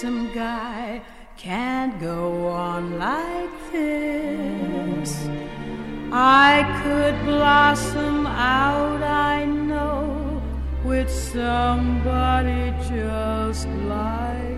Handsome guy, can't go on like this. I could blossom out, I know with somebody just like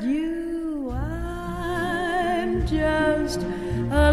you, I'm just a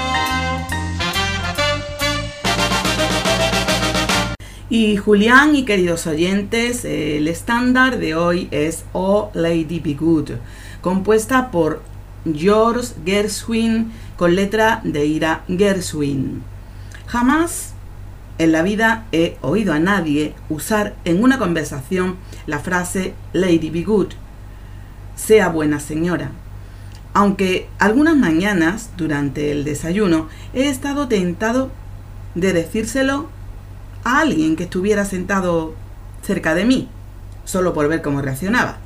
Y Julián y queridos oyentes, el estándar de hoy es Oh Lady Be Good, compuesta por George Gershwin con letra de Ira Gershwin. Jamás en la vida he oído a nadie usar en una conversación la frase Lady be good, sea buena señora. Aunque algunas mañanas durante el desayuno he estado tentado de decírselo a alguien que estuviera sentado cerca de mí, solo por ver cómo reaccionaba.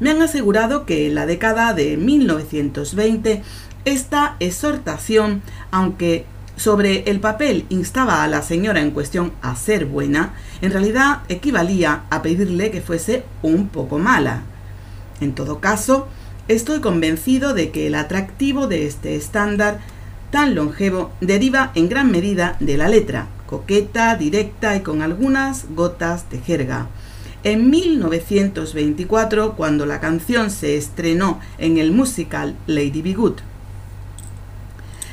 Me han asegurado que en la década de 1920 esta exhortación, aunque sobre el papel instaba a la señora en cuestión a ser buena, en realidad equivalía a pedirle que fuese un poco mala. En todo caso, estoy convencido de que el atractivo de este estándar tan longevo deriva en gran medida de la letra, coqueta, directa y con algunas gotas de jerga. En 1924, cuando la canción se estrenó en el musical Lady Be Good,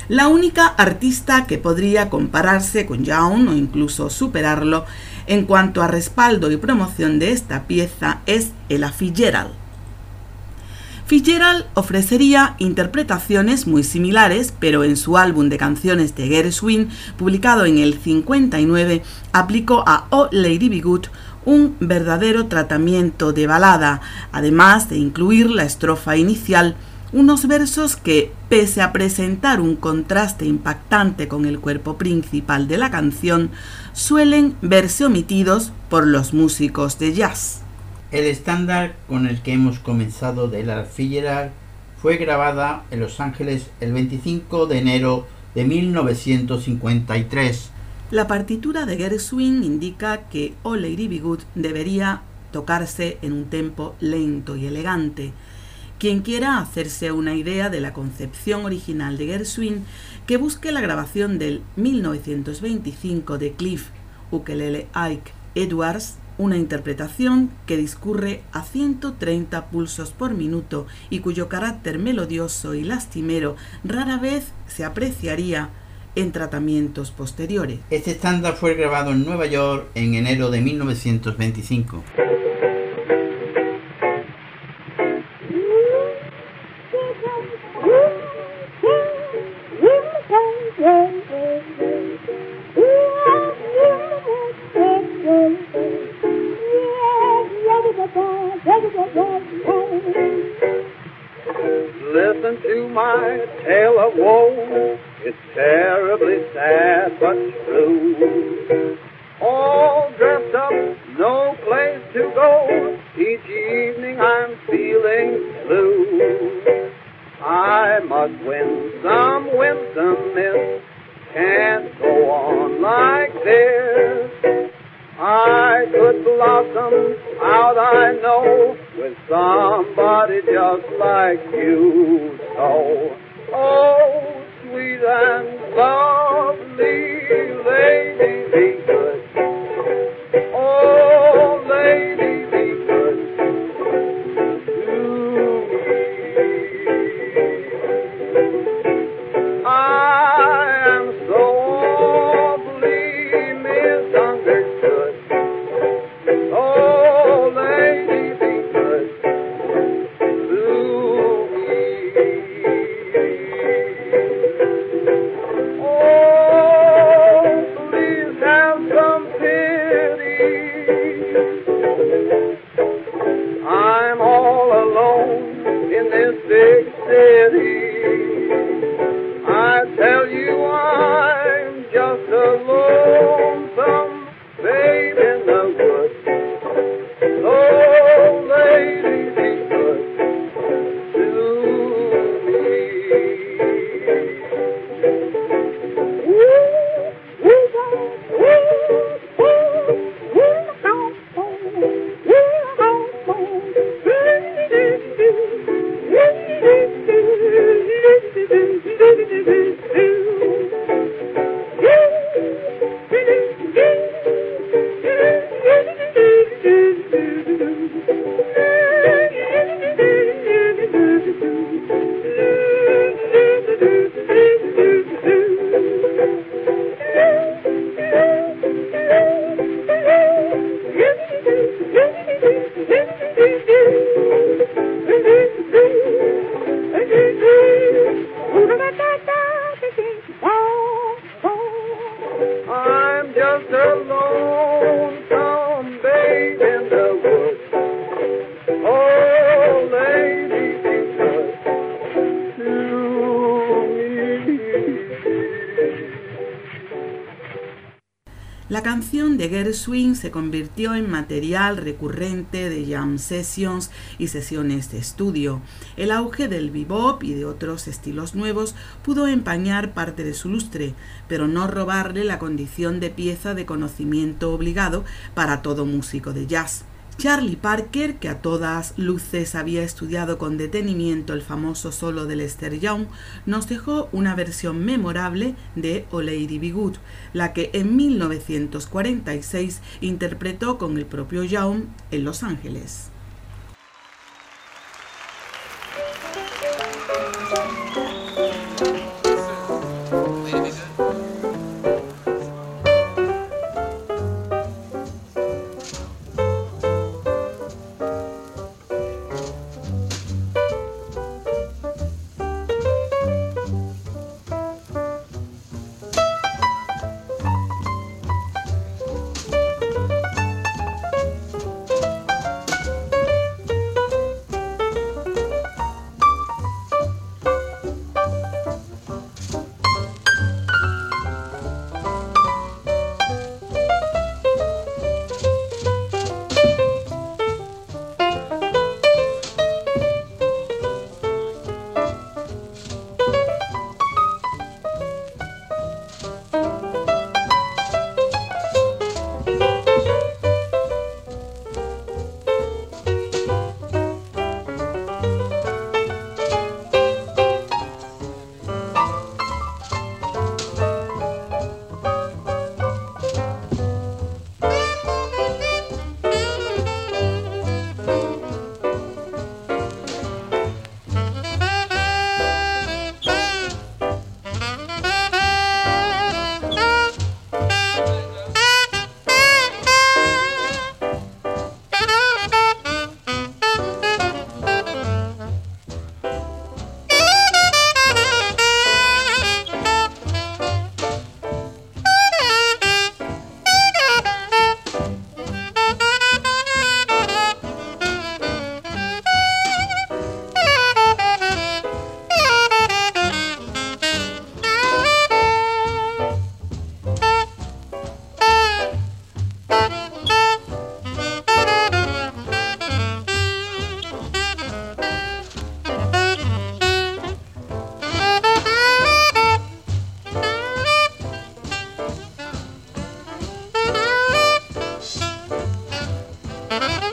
la única artista que podría compararse con Young o incluso superarlo en cuanto a respaldo y promoción de esta pieza es Ella Fitzgerald. Fitzgerald ofrecería interpretaciones muy similares, pero en su álbum de canciones de Gershwin, publicado en el 59, aplicó a Oh Lady Be Good un verdadero tratamiento de balada, además de incluir la estrofa inicial unos versos que, pese a presentar un contraste impactante con el cuerpo principal de la canción, suelen verse omitidos por los músicos de jazz. El estándar con el que hemos comenzado de la Fitzgerald fue grabada en Los Ángeles el 25 de enero de 1953. La partitura de Gershwin indica que O Lady Be debería tocarse en un tempo lento y elegante, quien quiera hacerse una idea de la concepción original de Gershwin, que busque la grabación del 1925 de Cliff Ukelele Ike Edwards, una interpretación que discurre a 130 pulsos por minuto y cuyo carácter melodioso y lastimero rara vez se apreciaría en tratamientos posteriores. Este estándar fue grabado en Nueva York en enero de 1925. Listen to my tale of woe. It's terribly sad but true. All dressed up, no place to go. Each evening I'm feeling blue. I must win some, win some. Can't go on like this. I could blossom out, I know, with somebody just like you. So, oh, sweet and lovely lady, be good. Oh, lady, Gershwin se convirtió en material recurrente de jam sessions y sesiones de estudio. El auge del bebop y de otros estilos nuevos pudo empañar parte de su lustre, pero no robarle la condición de pieza de conocimiento obligado para todo músico de jazz. Charlie Parker, que a todas luces había estudiado con detenimiento el famoso solo de Lester Young, nos dejó una versión memorable de O Lady Be Good, la que en 1946 interpretó con el propio Young en Los Ángeles. Thank you.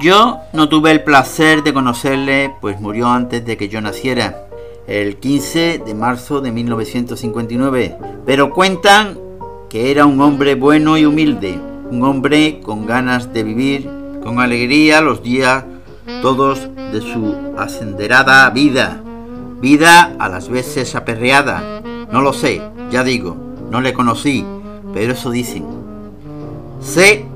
Yo no tuve el placer de conocerle, pues murió antes de que yo naciera, el 15 de marzo de 1959. Pero cuentan que era un hombre bueno y humilde, un hombre con ganas de vivir, con alegría los días todos de su ascenderada vida, vida a las veces aperreada. No lo sé, ya digo, no le conocí, pero eso dicen. Sé,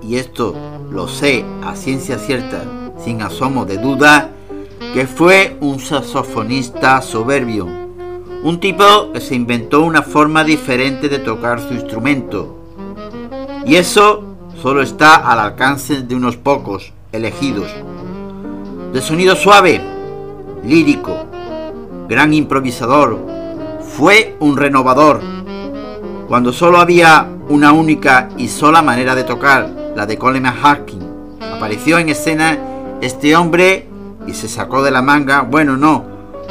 y esto lo sé a ciencia cierta, sin asomo de duda, que fue un saxofonista soberbio, un tipo que se inventó una forma diferente de tocar su instrumento. Y eso solo está al alcance de unos pocos elegidos. De sonido suave, lírico, gran improvisador, fue un renovador. Cuando solo había una única y sola manera de tocar, la de Coleman Hawking, apareció en escena este hombre y se sacó de la manga, bueno, no,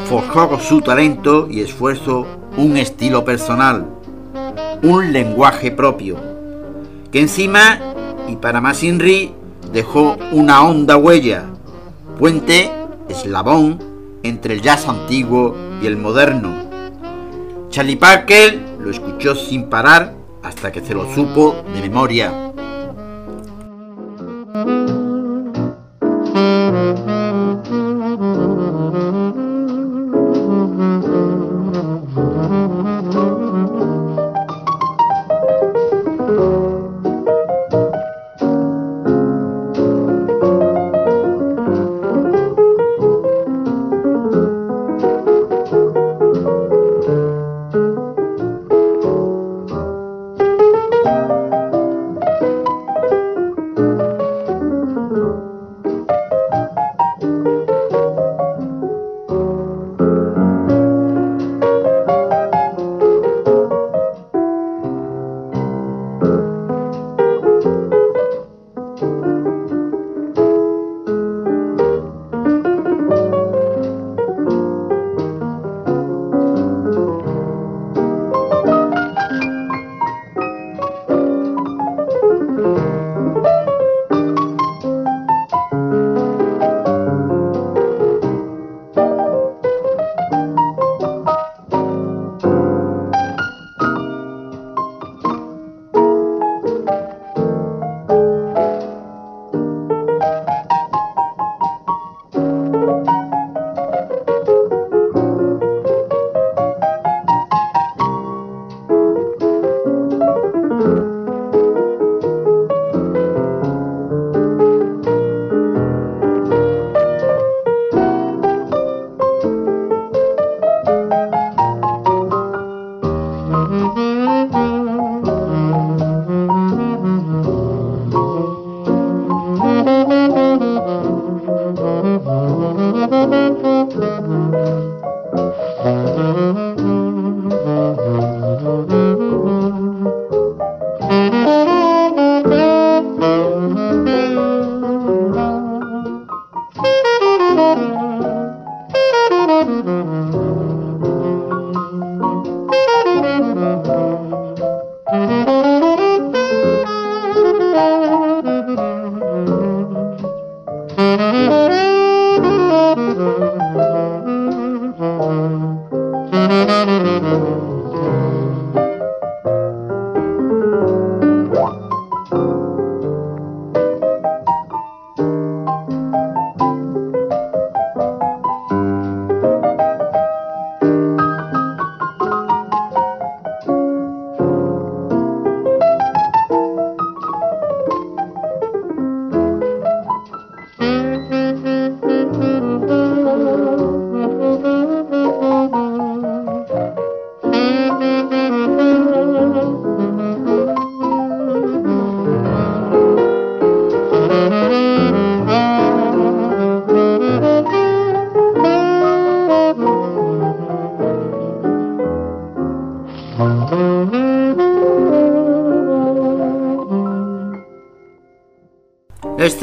forjó con su talento y esfuerzo un estilo personal, un lenguaje propio, que encima, y para más Inri, dejó una honda huella, puente, eslabón entre el jazz antiguo y el moderno. Charlie Parker lo escuchó sin parar hasta que se lo supo de memoria.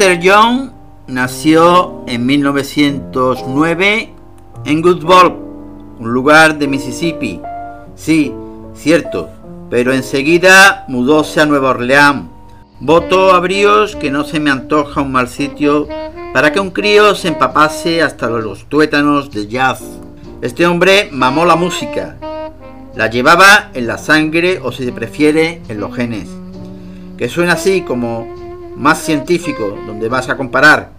Lester Young nació en 1909 en Goodball, un lugar de Mississippi. Sí, cierto, pero enseguida mudóse a Nueva Orleans, Voto a bríos que no se me antoja un mal sitio para que un crío se empapase hasta los tuétanos de jazz. Este hombre mamó la música, la llevaba en la sangre o si se prefiere en los genes. Que suena así como más científico, donde vas a comparar.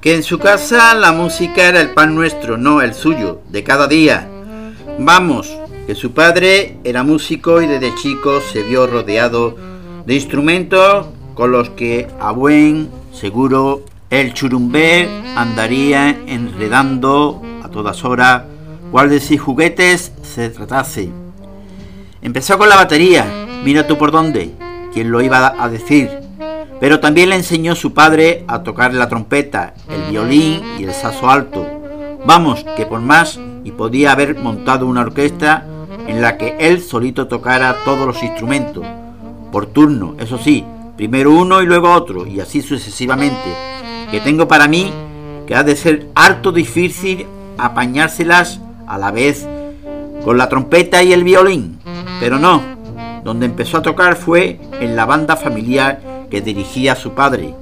Que en su casa la música era el pan nuestro, no el suyo, de cada día. Vamos, que su padre era músico y desde chico se vio rodeado de instrumentos con los que a buen seguro el churumbé andaría enredando a todas horas cual de si juguetes se tratase. Empezó con la batería, mira tú por dónde, quién lo iba a decir, pero también le enseñó su padre a tocar la trompeta, el violín y el saso alto. Vamos, que por más y podía haber montado una orquesta en la que él solito tocara todos los instrumentos, por turno, eso sí, primero uno y luego otro, y así sucesivamente, que tengo para mí que ha de ser harto difícil apañárselas a la vez con la trompeta y el violín. Pero no, donde empezó a tocar fue en la banda familiar que dirigía su padre.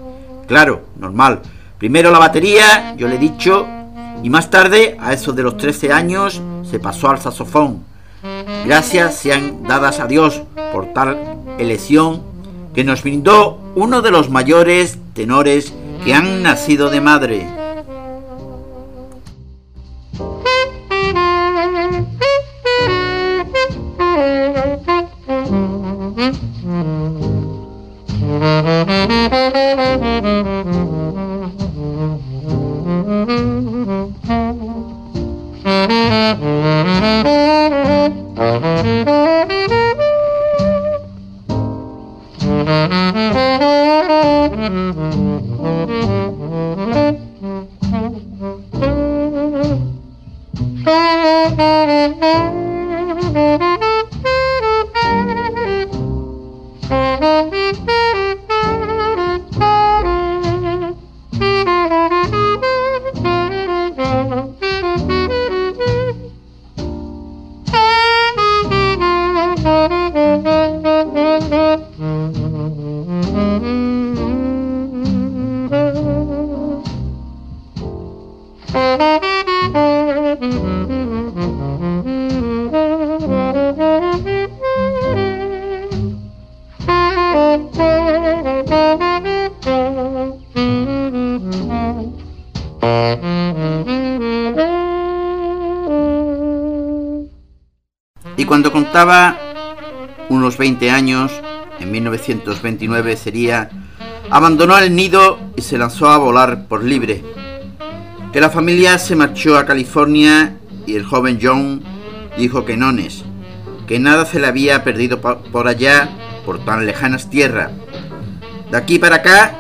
Claro, normal. Primero la batería, yo le he dicho, y más tarde, a eso de los 13 años, se pasó al saxofón. Gracias sean dadas a Dios por tal elección que nos brindó uno de los mayores tenores que han nacido de madre. Unos 20 años, en 1929 sería, abandonó el nido y se lanzó a volar por libre. Que la familia se marchó a California y el joven John dijo que nones, que nada se le había perdido por allá, por tan lejanas tierras. De aquí para acá,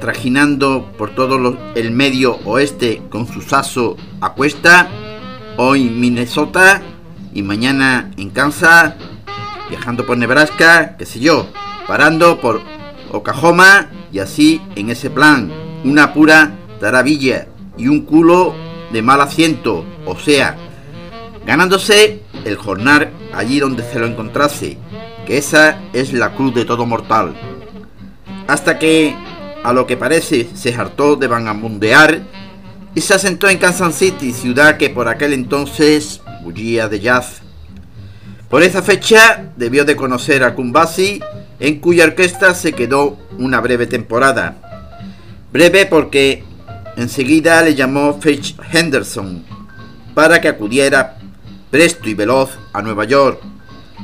trajinando por todo el medio oeste con su saso a cuesta, hoy Minnesota y mañana en Kansas, viajando por Nebraska, qué sé yo, parando por Oklahoma y así en ese plan, una pura taravilla y un culo de mal asiento, o sea, ganándose el jornal allí donde se lo encontrase, que esa es la cruz de todo mortal. Hasta que, a lo que parece, se hartó de vagabundear y se asentó en Kansas City, ciudad que por aquel entonces bullía de jazz. Por esa fecha debió de conocer a Kumbasi, en cuya orquesta se quedó una breve temporada. Breve porque enseguida le llamó Fitch Henderson para que acudiera presto y veloz a Nueva York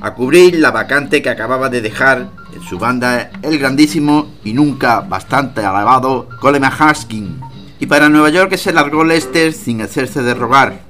a cubrir la vacante que acababa de dejar en su banda el grandísimo y nunca bastante alabado Coleman Haskin. Y para Nueva York se largó Lester sin hacerse de rogar.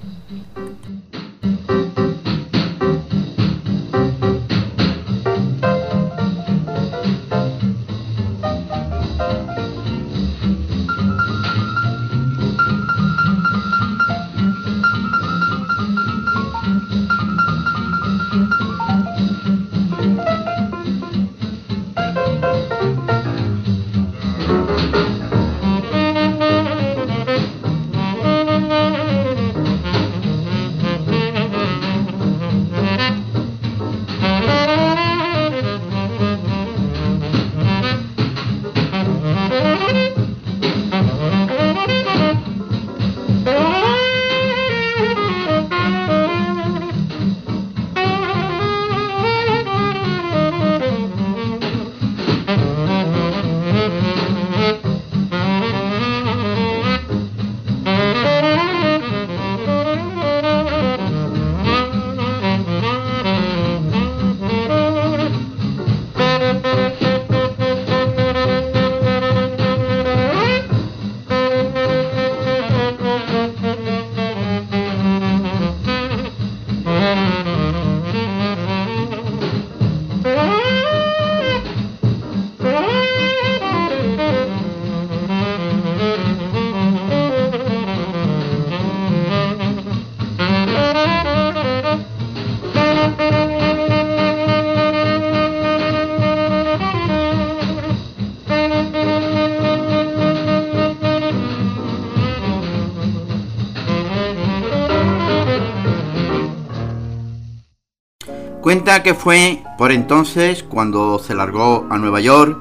Que fue por entonces cuando se largó a Nueva York,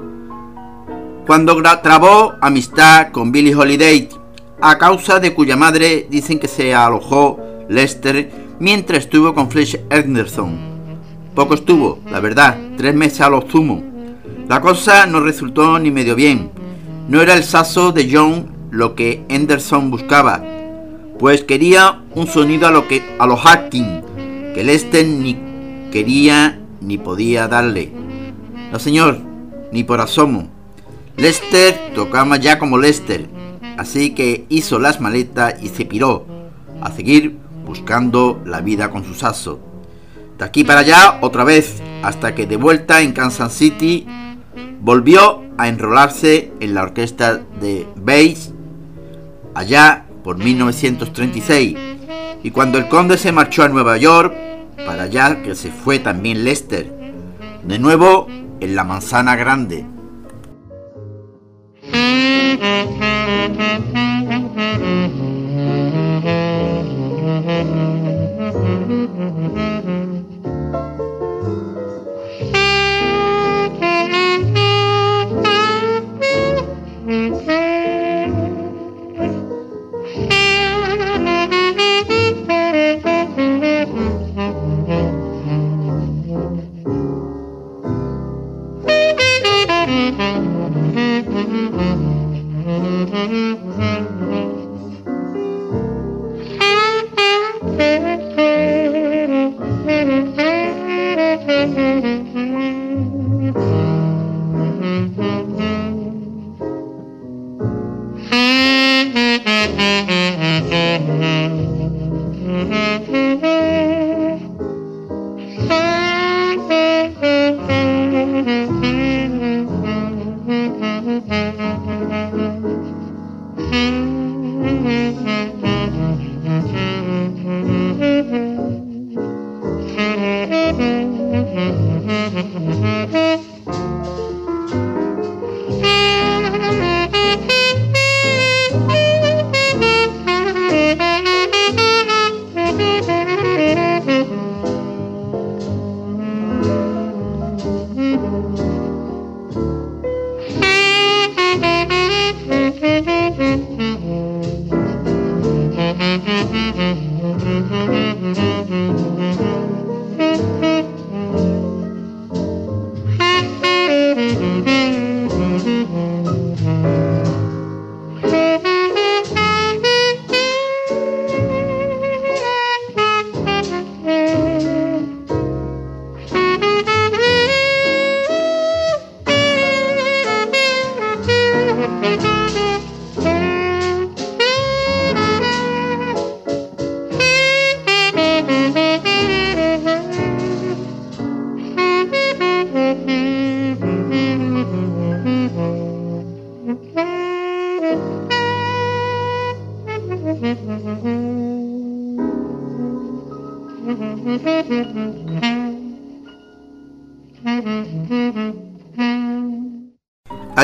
cuando trabó amistad con Billie Holiday, a causa de cuya madre dicen que se alojó Lester mientras estuvo con Fletch Henderson. Poco estuvo, la verdad, tres meses a lo sumo. La cosa no resultó ni medio bien. No era el saso de John lo que Henderson buscaba, pues quería un sonido a lo que a los Hacking, que Lester ni quería ni podía darle. No señor, ni por asomo. Lester tocaba ya como Lester, así que hizo las maletas y se piró a seguir buscando la vida con su saso. De aquí para allá otra vez, hasta que de vuelta en Kansas City volvió a enrolarse en la orquesta de Bass allá por 1936. Y cuando el conde se marchó a Nueva York, para allá que se fue también Lester, de nuevo en la manzana grande.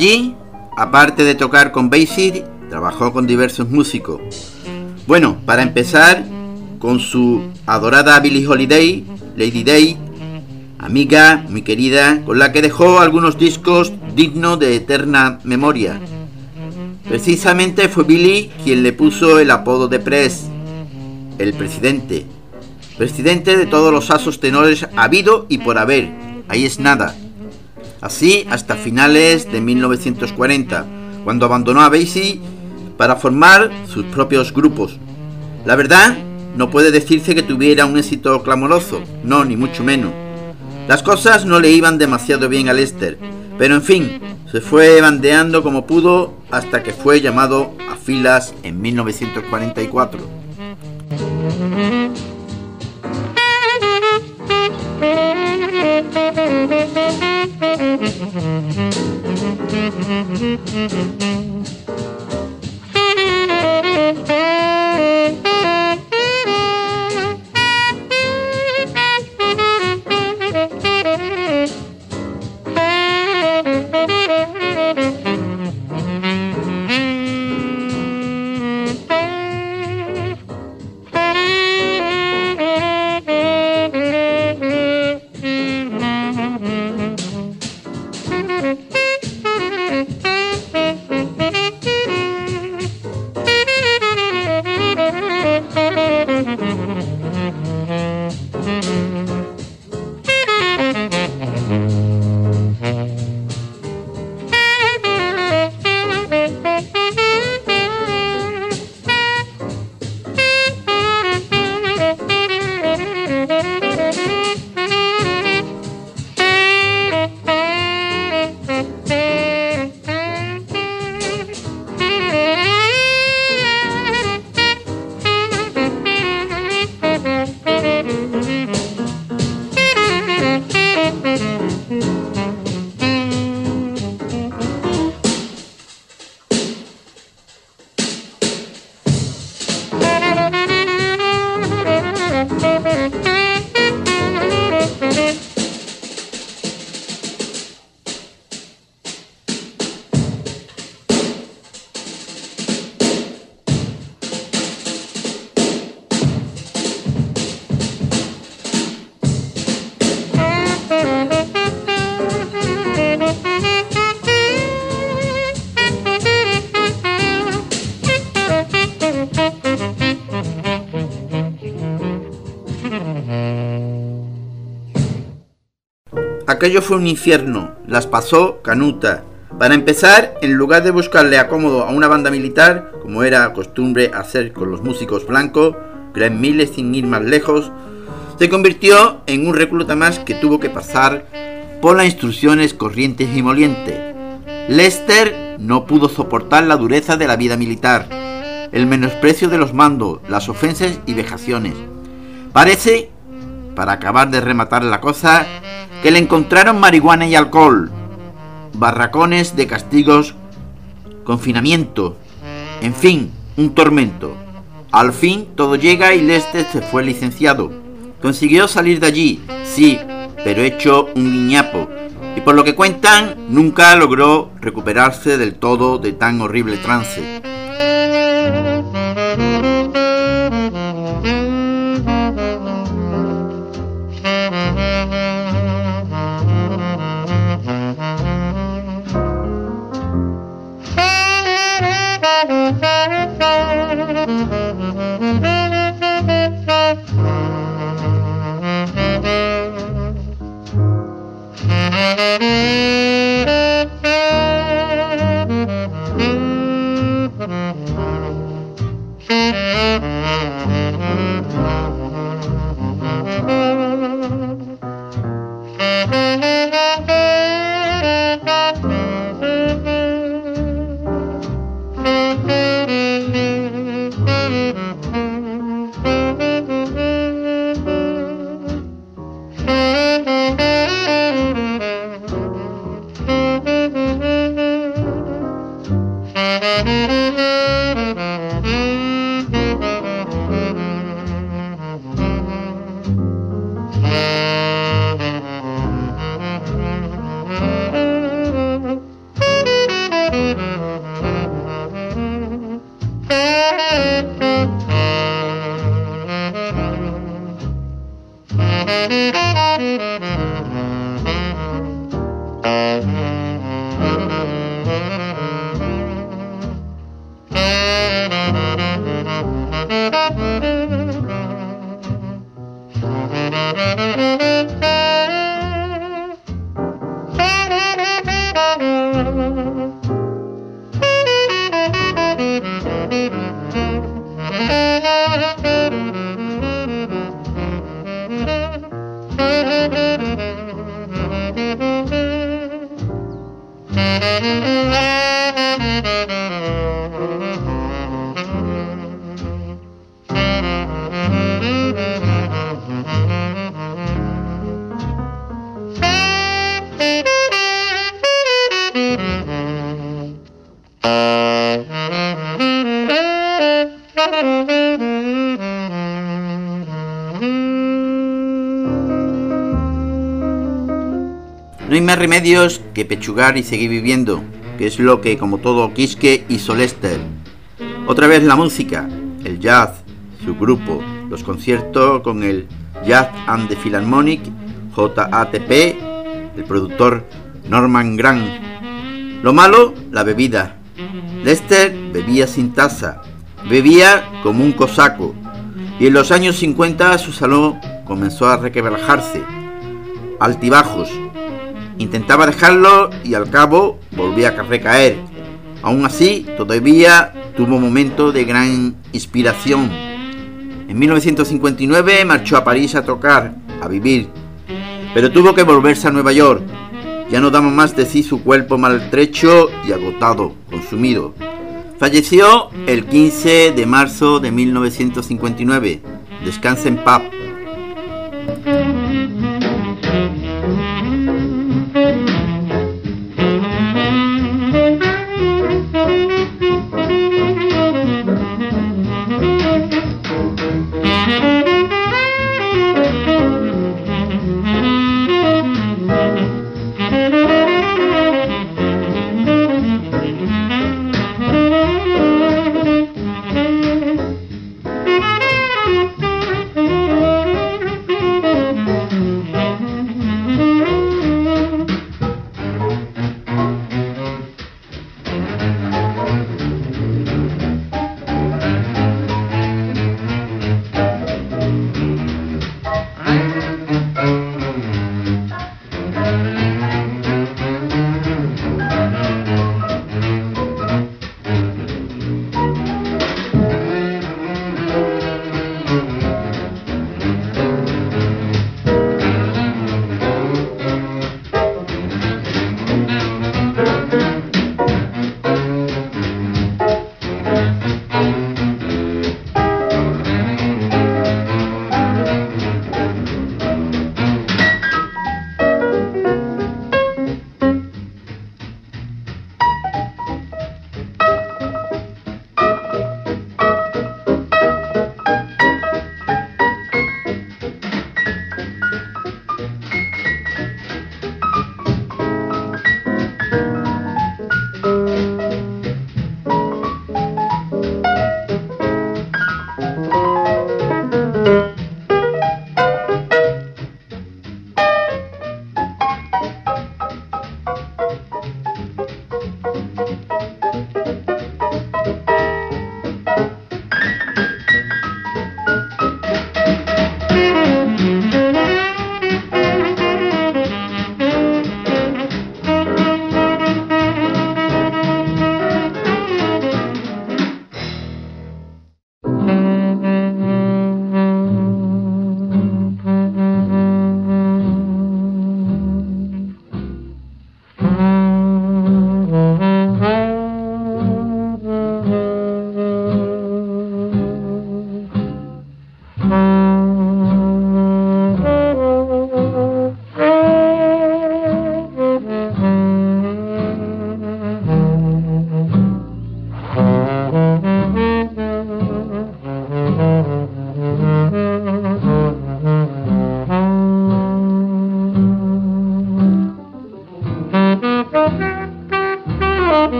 Allí, aparte de tocar con Basie, trabajó con diversos músicos. Bueno, para empezar, con su adorada Billie Holiday, Lady Day, amiga muy querida, con la que dejó algunos discos dignos de eterna memoria. Precisamente fue Billy quien le puso el apodo de Press, el presidente. Presidente de todos los asos tenores habido y por haber. Ahí es nada. Así hasta finales de 1940, cuando abandonó a Basie para formar sus propios grupos. La verdad, no puede decirse que tuviera un éxito clamoroso, no, ni mucho menos. Las cosas no le iban demasiado bien a Lester, pero en fin, se fue bandeando como pudo hasta que fue llamado a filas en 1944. Mm-hmm. Aquello fue un infierno, las pasó canuta. Para empezar, en lugar de buscarle acomodo a una banda militar, como era costumbre hacer con los músicos blancos, Glenn Miles sin ir más lejos, se convirtió en un recluta más que tuvo que pasar por las instrucciones corrientes y molientes. Lester no pudo soportar la dureza de la vida militar, el menosprecio de los mandos, las ofensas y vejaciones. Parece, para acabar de rematar la cosa, que le encontraron marihuana y alcohol, barracones de castigos, confinamiento, en fin, un tormento. Al fin todo llega y Lester se fue licenciado. Consiguió salir de allí, sí, pero hecho un guiñapo. Y por lo que cuentan, nunca logró recuperarse del todo de tan horrible trance. Más remedios que pechugar y seguir viviendo, que es lo que, como todo Quisque, hizo Lester. Otra vez la música, el jazz, su grupo, los conciertos con el Jazz and the Philharmonic, JATP, el productor Norman Grant. Lo malo, la bebida. Lester bebía sin taza, bebía como un cosaco, y en los años 50 su salón comenzó a requebrajarse, altibajos. Intentaba dejarlo y al cabo volvía a recaer. Aún así, todavía tuvo momentos de gran inspiración. En 1959 marchó a París a tocar, a vivir, pero tuvo que volverse a Nueva York. Ya no daba más de sí su cuerpo maltrecho y agotado, consumido. Falleció el 15 de marzo de 1959. Descansa en paz.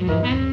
Mm-hmm.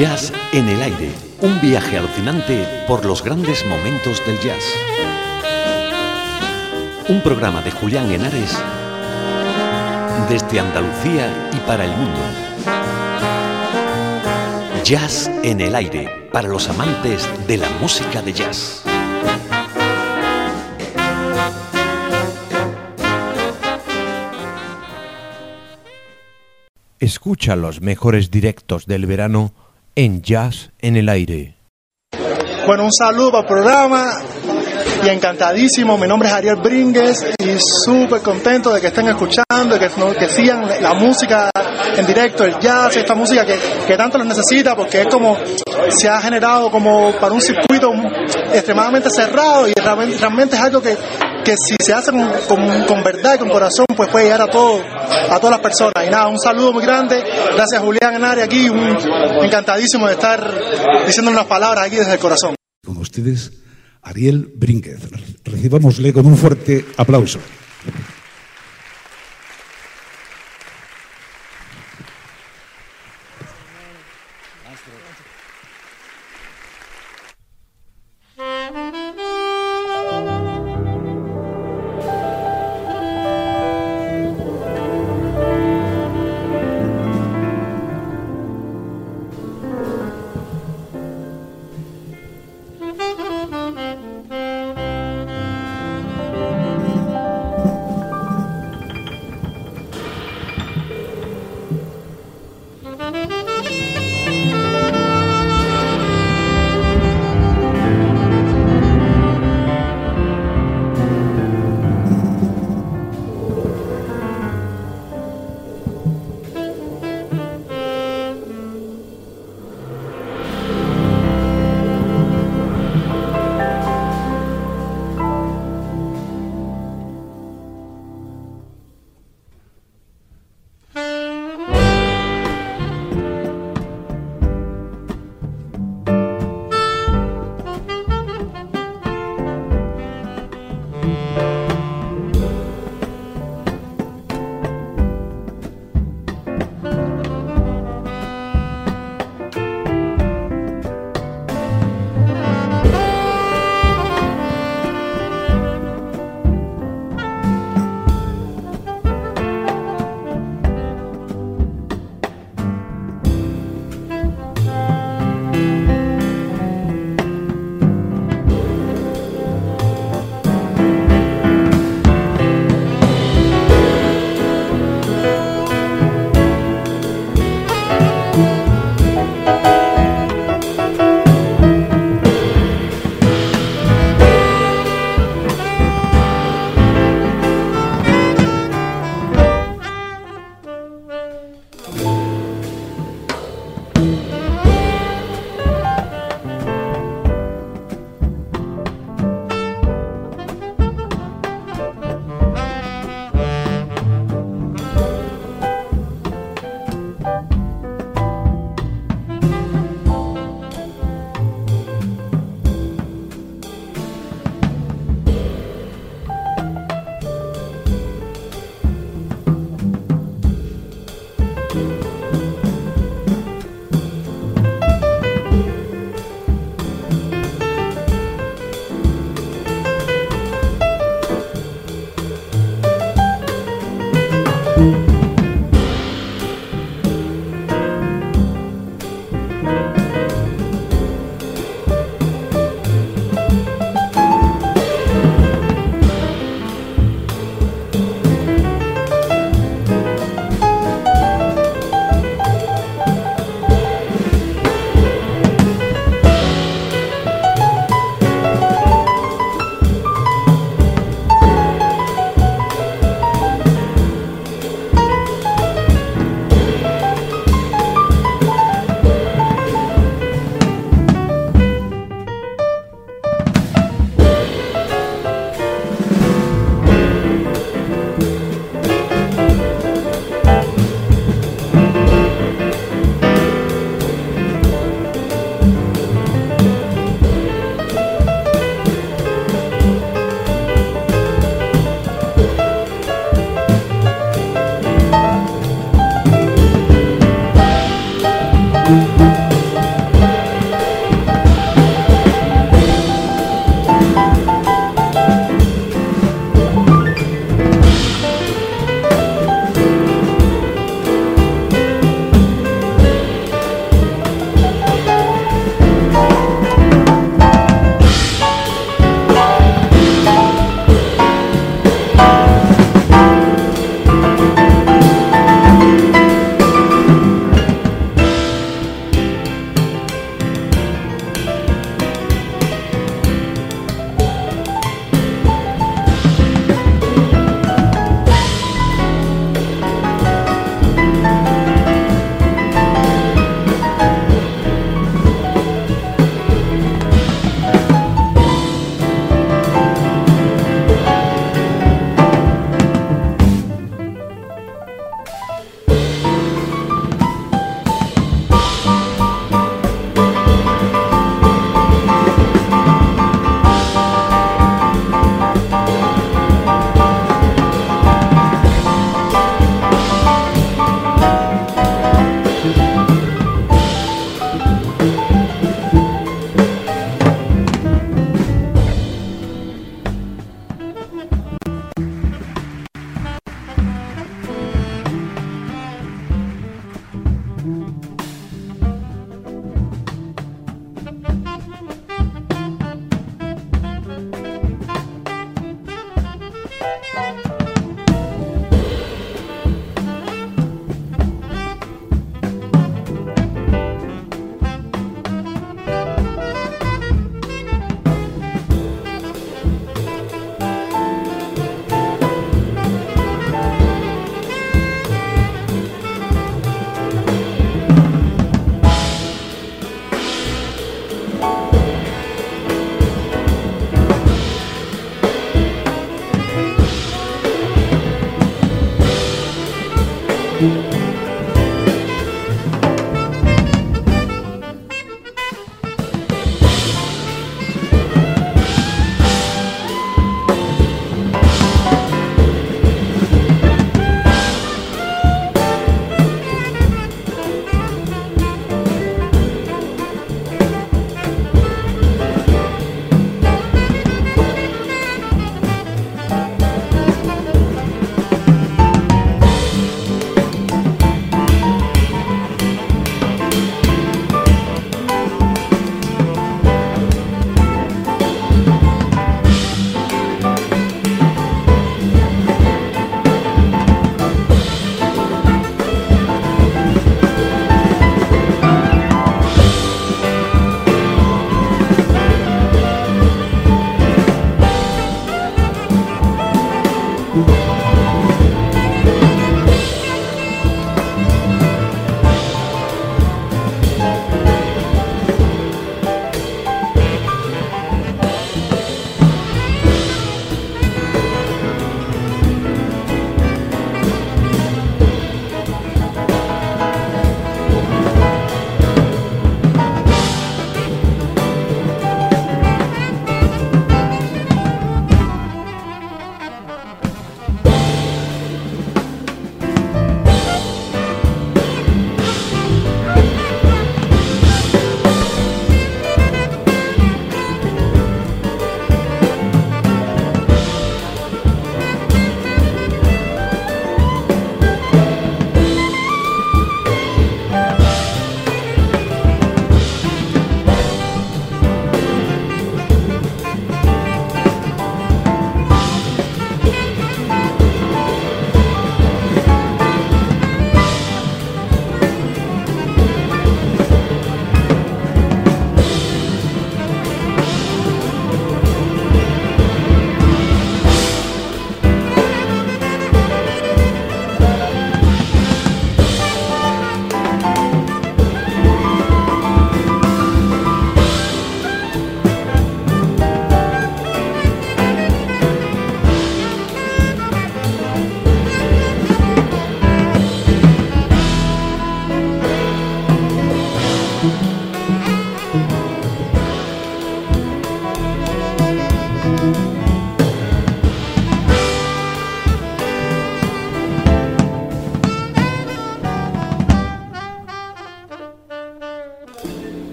Jazz en el aire, un viaje alucinante por los grandes momentos del jazz. Un programa de Julián Henares desde Andalucía y para el mundo. Jazz en el aire, para los amantes de la música de jazz. Escucha los mejores directos del verano en Jazz en el aire. Bueno, un saludo al programa y encantadísimo. Mi nombre es Ariel Bringues y súper contento de que estén escuchando que, que sigan la música en directo, el jazz, esta música que, que tanto los necesita porque es como se ha generado como para un circuito extremadamente cerrado y realmente, realmente es algo que, que si se hace con, con- con verdad y con corazón pues puede llegar a todo, a todas las personas. Y nada, un saludo muy grande. Gracias Julián Enari aquí, un, encantadísimo de estar diciendo unas palabras aquí desde el corazón. Con ustedes, Ariel Brínquez. Recibámosle con un fuerte aplauso.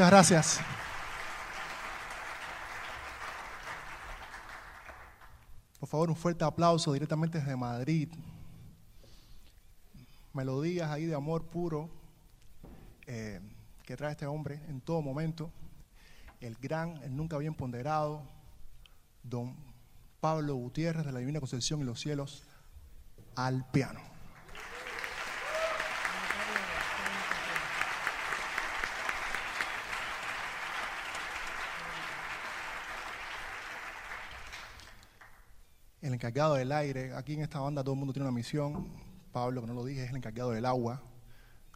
Muchas gracias. Por favor, un fuerte aplauso directamente desde Madrid. Melodías ahí de amor puro eh, que trae este hombre en todo momento. El gran, el nunca bien ponderado, don Pablo Gutiérrez de la Divina Concepción y los Cielos al piano. el encargado del aire. Aquí en esta banda todo el mundo tiene una misión. Pablo, que no lo dije, es el encargado del agua.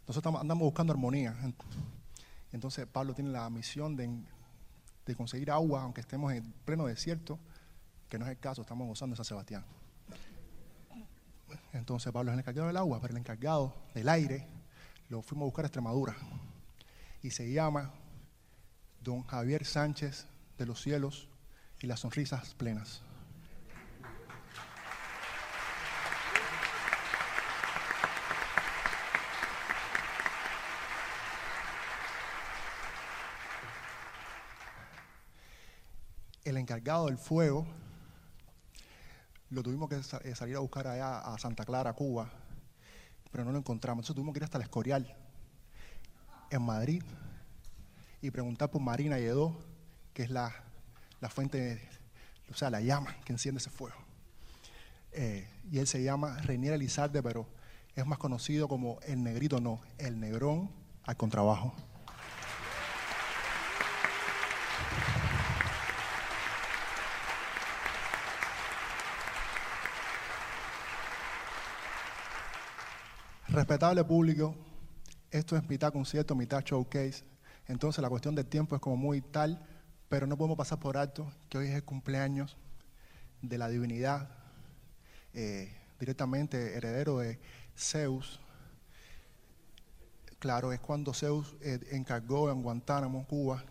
Nosotros andamos buscando armonía. Entonces Pablo tiene la misión de, de conseguir agua, aunque estemos en pleno desierto, que no es el caso, estamos gozando de San Sebastián. Entonces Pablo es el encargado del agua, pero el encargado del aire lo fuimos a buscar a Extremadura. Y se llama don Javier Sánchez de los cielos y las sonrisas plenas. el encargado del fuego lo tuvimos que eh, salir a buscar allá a Santa Clara, Cuba, pero no lo encontramos. Entonces tuvimos que ir hasta el Escorial, en Madrid, y preguntar por Marina Lledó, que es la, la fuente, o sea, la llama que enciende ese fuego. Eh, y él se llama Reinier Elizalde, pero es más conocido como el negrito, no, el negrón al contrabajo. Respetable público, esto es mitad concierto, mitad showcase. Entonces la cuestión del tiempo es como muy tal, pero no podemos pasar por alto que hoy es el cumpleaños de la divinidad, eh, directamente heredero de Zeus. Claro, es cuando Zeus eh, encargó en Guantánamo, Cuba,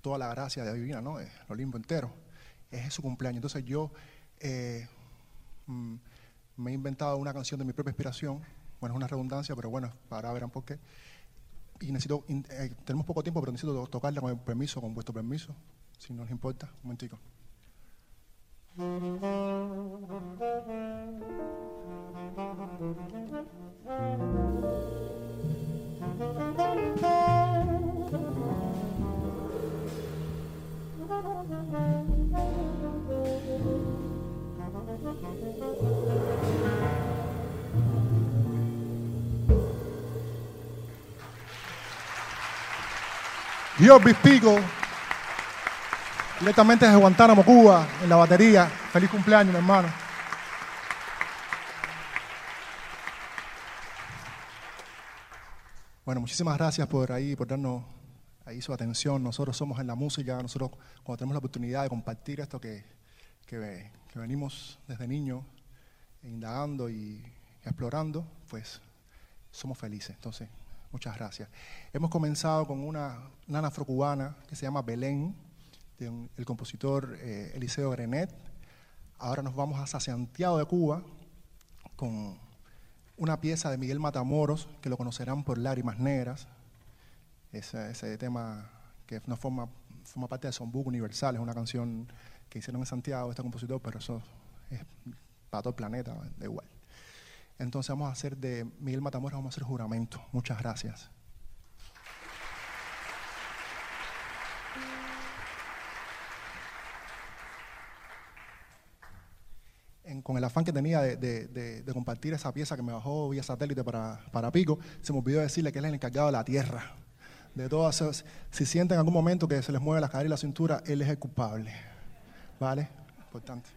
toda la gracia divina, ¿no? El Olimpo entero. Es su cumpleaños. Entonces yo eh, mm, me he inventado una canción de mi propia inspiración. Bueno, es una redundancia, pero bueno, para verán por qué. Y necesito, eh, tenemos poco tiempo, pero necesito to- tocarla con el permiso, con vuestro permiso, si no les importa. Un momentico. Dios Pico, directamente desde Guantánamo, Cuba, en la batería. Feliz cumpleaños, mi hermano. Bueno, muchísimas gracias por ahí, por darnos ahí su atención. Nosotros somos en la música, nosotros cuando tenemos la oportunidad de compartir esto que, que, que venimos desde niños indagando y explorando, pues somos felices. Entonces, muchas gracias. Hemos comenzado con una nana afrocubana que se llama Belén, del el compositor eh, Eliseo Grenet. Ahora nos vamos hacia Santiago de Cuba con una pieza de Miguel Matamoros, que lo conocerán por Lágrimas Negras. Ese, ese tema que no forma, forma parte del Songbook Universal, es una canción que hicieron en Santiago, este compositor, pero eso es para todo el planeta, da igual. Entonces vamos a hacer de Miguel Matamoros, vamos a hacer juramento. Muchas gracias. Con el afán que tenía de compartir esa pieza que me bajó vía satélite para, para Pico, se me olvidó decirle que él es el encargado de la tierra. De todas esas, si sienten en algún momento que se les mueve la cadera y la cintura, él es el culpable. ¿Vale? Importante.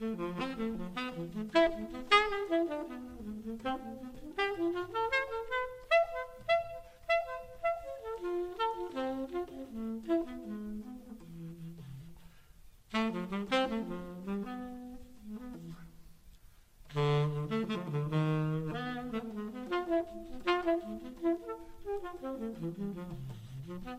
Mm-hmm. Mm-hmm.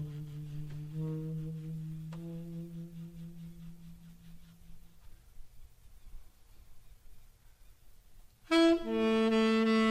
Música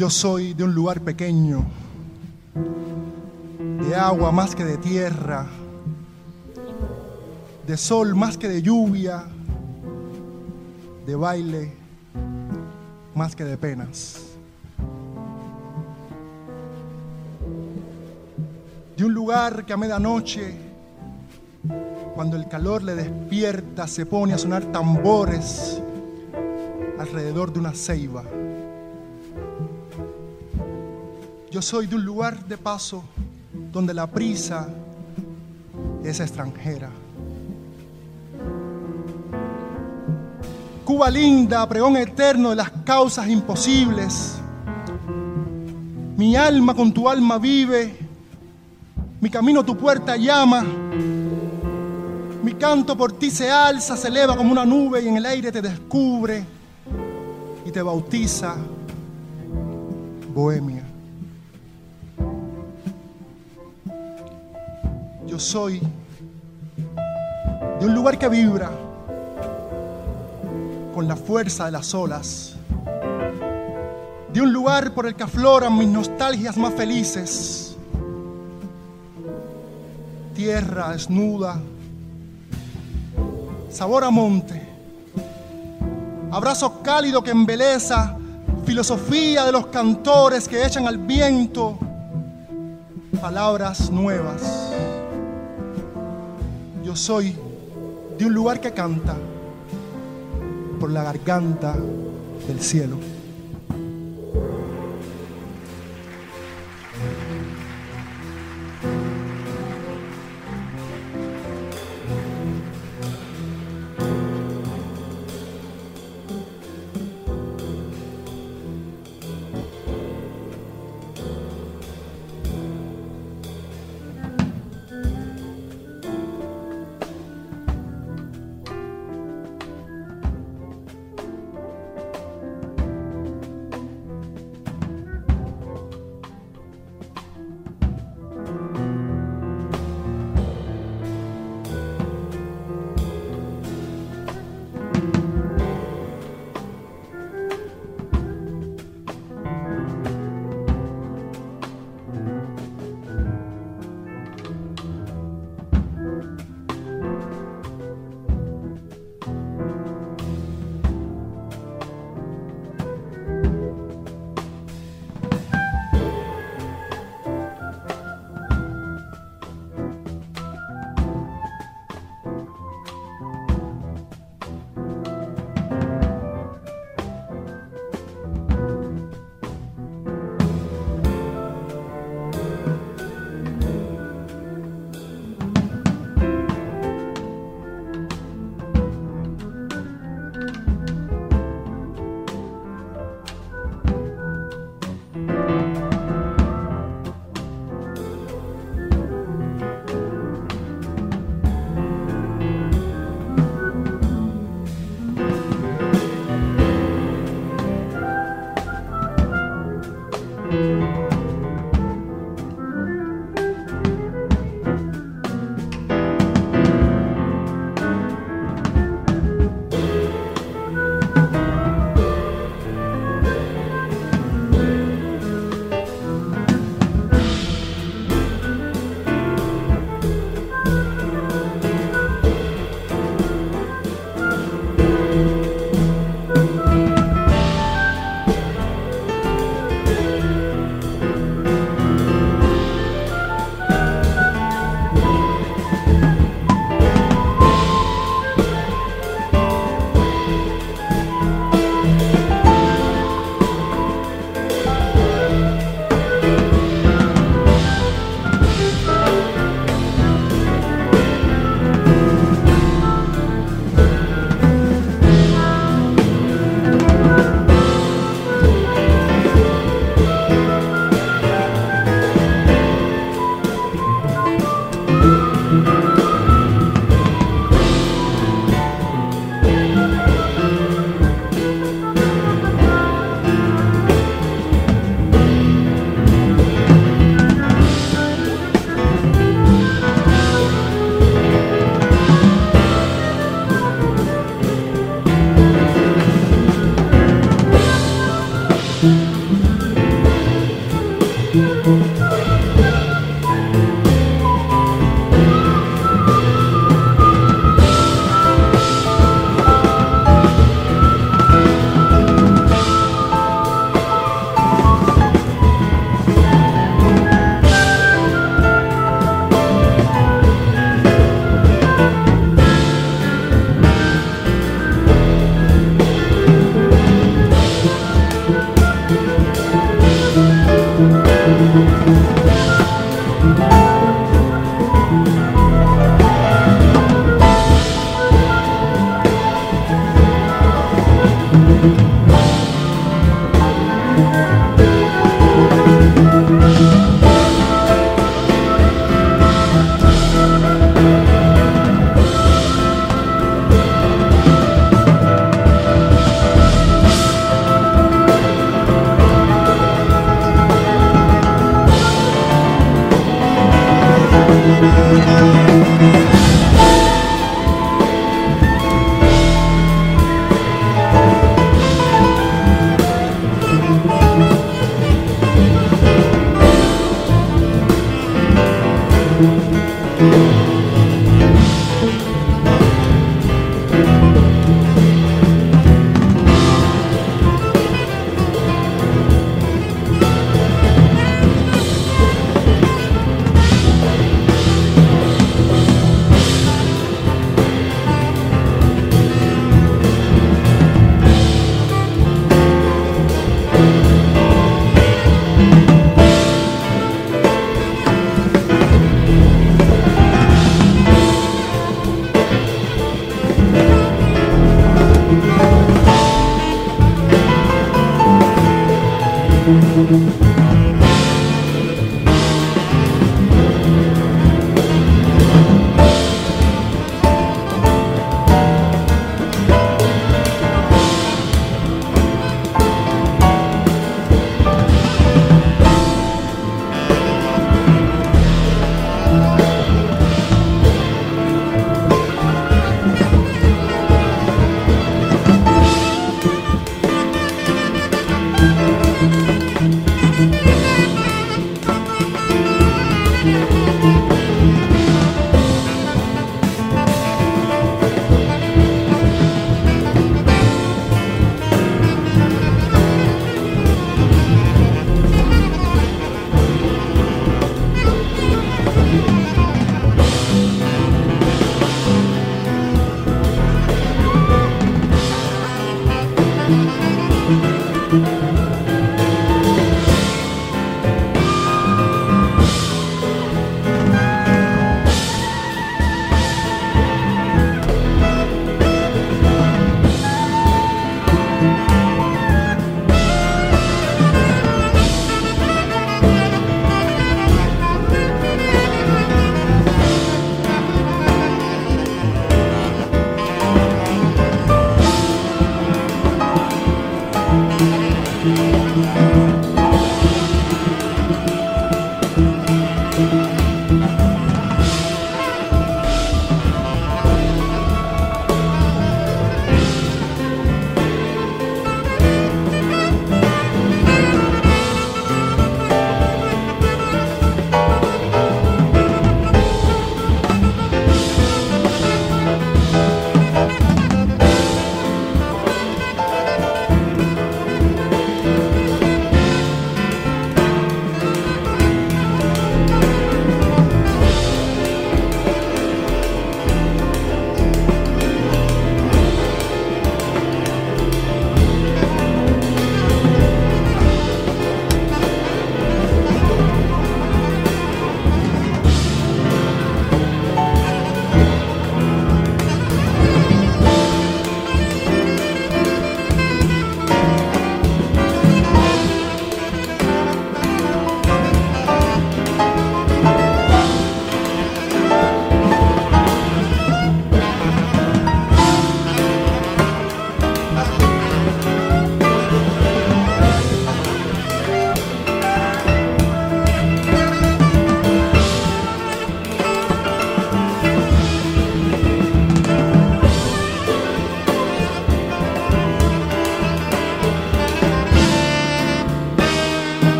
Yo soy de un lugar pequeño, de agua más que de tierra, de sol más que de lluvia, de baile más que de penas. De un lugar que a medianoche, cuando el calor le despierta, se pone a sonar tambores alrededor de una ceiba. Soy de un lugar de paso donde la prisa es extranjera. Cuba linda, pregón eterno de las causas imposibles. Mi alma con tu alma vive, mi camino tu puerta llama, mi canto por ti se alza, se eleva como una nube y en el aire te descubre y te bautiza, Bohemia. Soy de un lugar que vibra con la fuerza de las olas, de un lugar por el que afloran mis nostalgias más felices, tierra desnuda, sabor a monte, abrazo cálido que embeleza, filosofía de los cantores que echan al viento palabras nuevas. Yo soy de un lugar que canta por la garganta del cielo.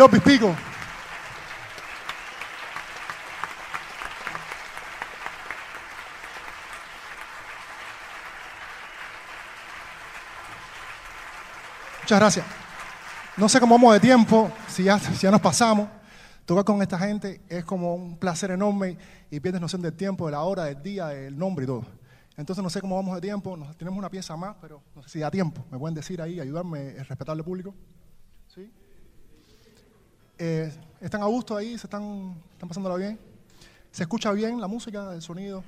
Yo Pipico. Muchas gracias. No sé cómo vamos de tiempo, si ya, si ya nos pasamos. Tocar con esta gente es como un placer enorme y pierdes noción del tiempo, de la hora, del día, del nombre y todo. Entonces no sé cómo vamos de tiempo, nos- tenemos una pieza más, pero no sé si da tiempo. ¿Me pueden decir ahí, ayudarme, el respetable público? Eh, ¿Están a gusto ahí? ¿Se están, están pasándola bien? ¿Se escucha bien la música, el sonido?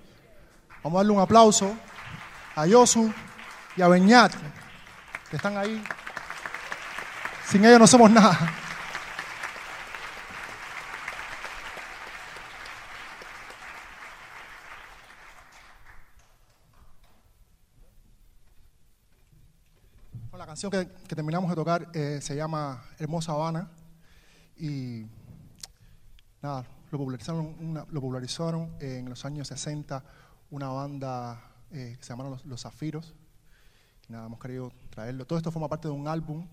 Vamos a darle un aplauso a Yosu y a Beñat, que están ahí. Sin ellos no somos nada. La canción que, que terminamos de tocar eh, se llama Hermosa Habana y nada, lo popularizaron, una- lo popularizaron en los años 60 una banda eh, que se llamaron Los, Los Zafiros. Nada, hemos querido traerlo. Todo esto forma parte de un álbum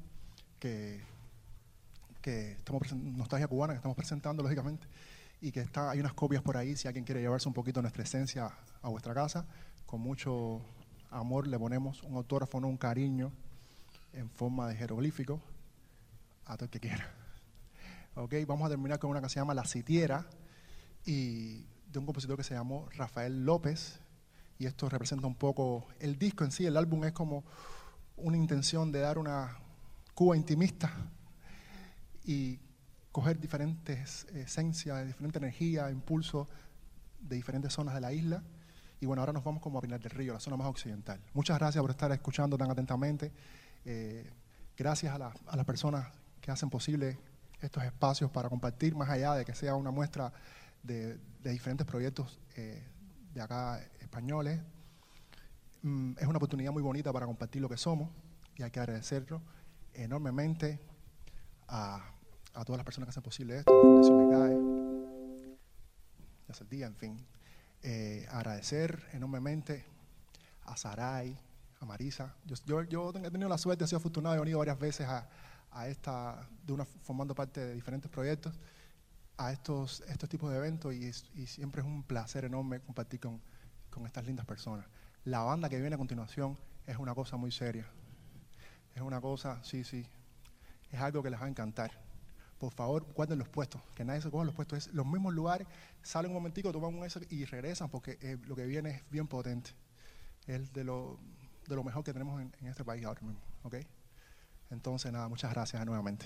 que, que estamos Nostalgia Cubana, que estamos presentando, lógicamente, y que está, hay unas copias por ahí, si alguien quiere llevarse un poquito nuestra esencia a vuestra casa, con mucho amor le ponemos un autógrafo, un cariño, en forma de jeroglífico, a todo el que quiera. Ok, vamos a terminar con una que se llama La Sitiera, y de un compositor que se llamó Rafael López, y esto representa un poco el disco en sí, el álbum es como una intención de dar una Cuba intimista y coger diferentes esencias, diferente energía, impulso de diferentes zonas de la isla. Y bueno, ahora nos vamos como a Pinar del Río, la zona más occidental. Muchas gracias por estar escuchando tan atentamente. Eh, gracias a, la- a las personas que hacen posible estos espacios para compartir, más allá de que sea una muestra de, de diferentes proyectos eh, de acá españoles. Mm, es una oportunidad muy bonita para compartir lo que somos y hay que agradecerlo enormemente a, a todas las personas que hacen posible esto, la Fundación el día, en fin. Eh, agradecer enormemente a Saray, a Marisa. Yo, yo, yo he tenido la suerte, he sido afortunado, he venido varias veces a, a esta, de una, formando parte de diferentes proyectos, a estos, estos tipos de eventos y, siempre es un placer enorme compartir con, con estas lindas personas. La banda que viene a continuación es una cosa muy seria. Es una cosa, sí, sí, es algo que les va a encantar. Por favor, guarden los puestos, que nadie se coja los puestos. Es los mismos lugares, salen un momentico, toman un eso y regresan porque eh, lo que viene es bien potente. Es de lo, de lo mejor que tenemos en, en este país ahora mismo. ¿ok? Entonces, nada, muchas gracias nuevamente.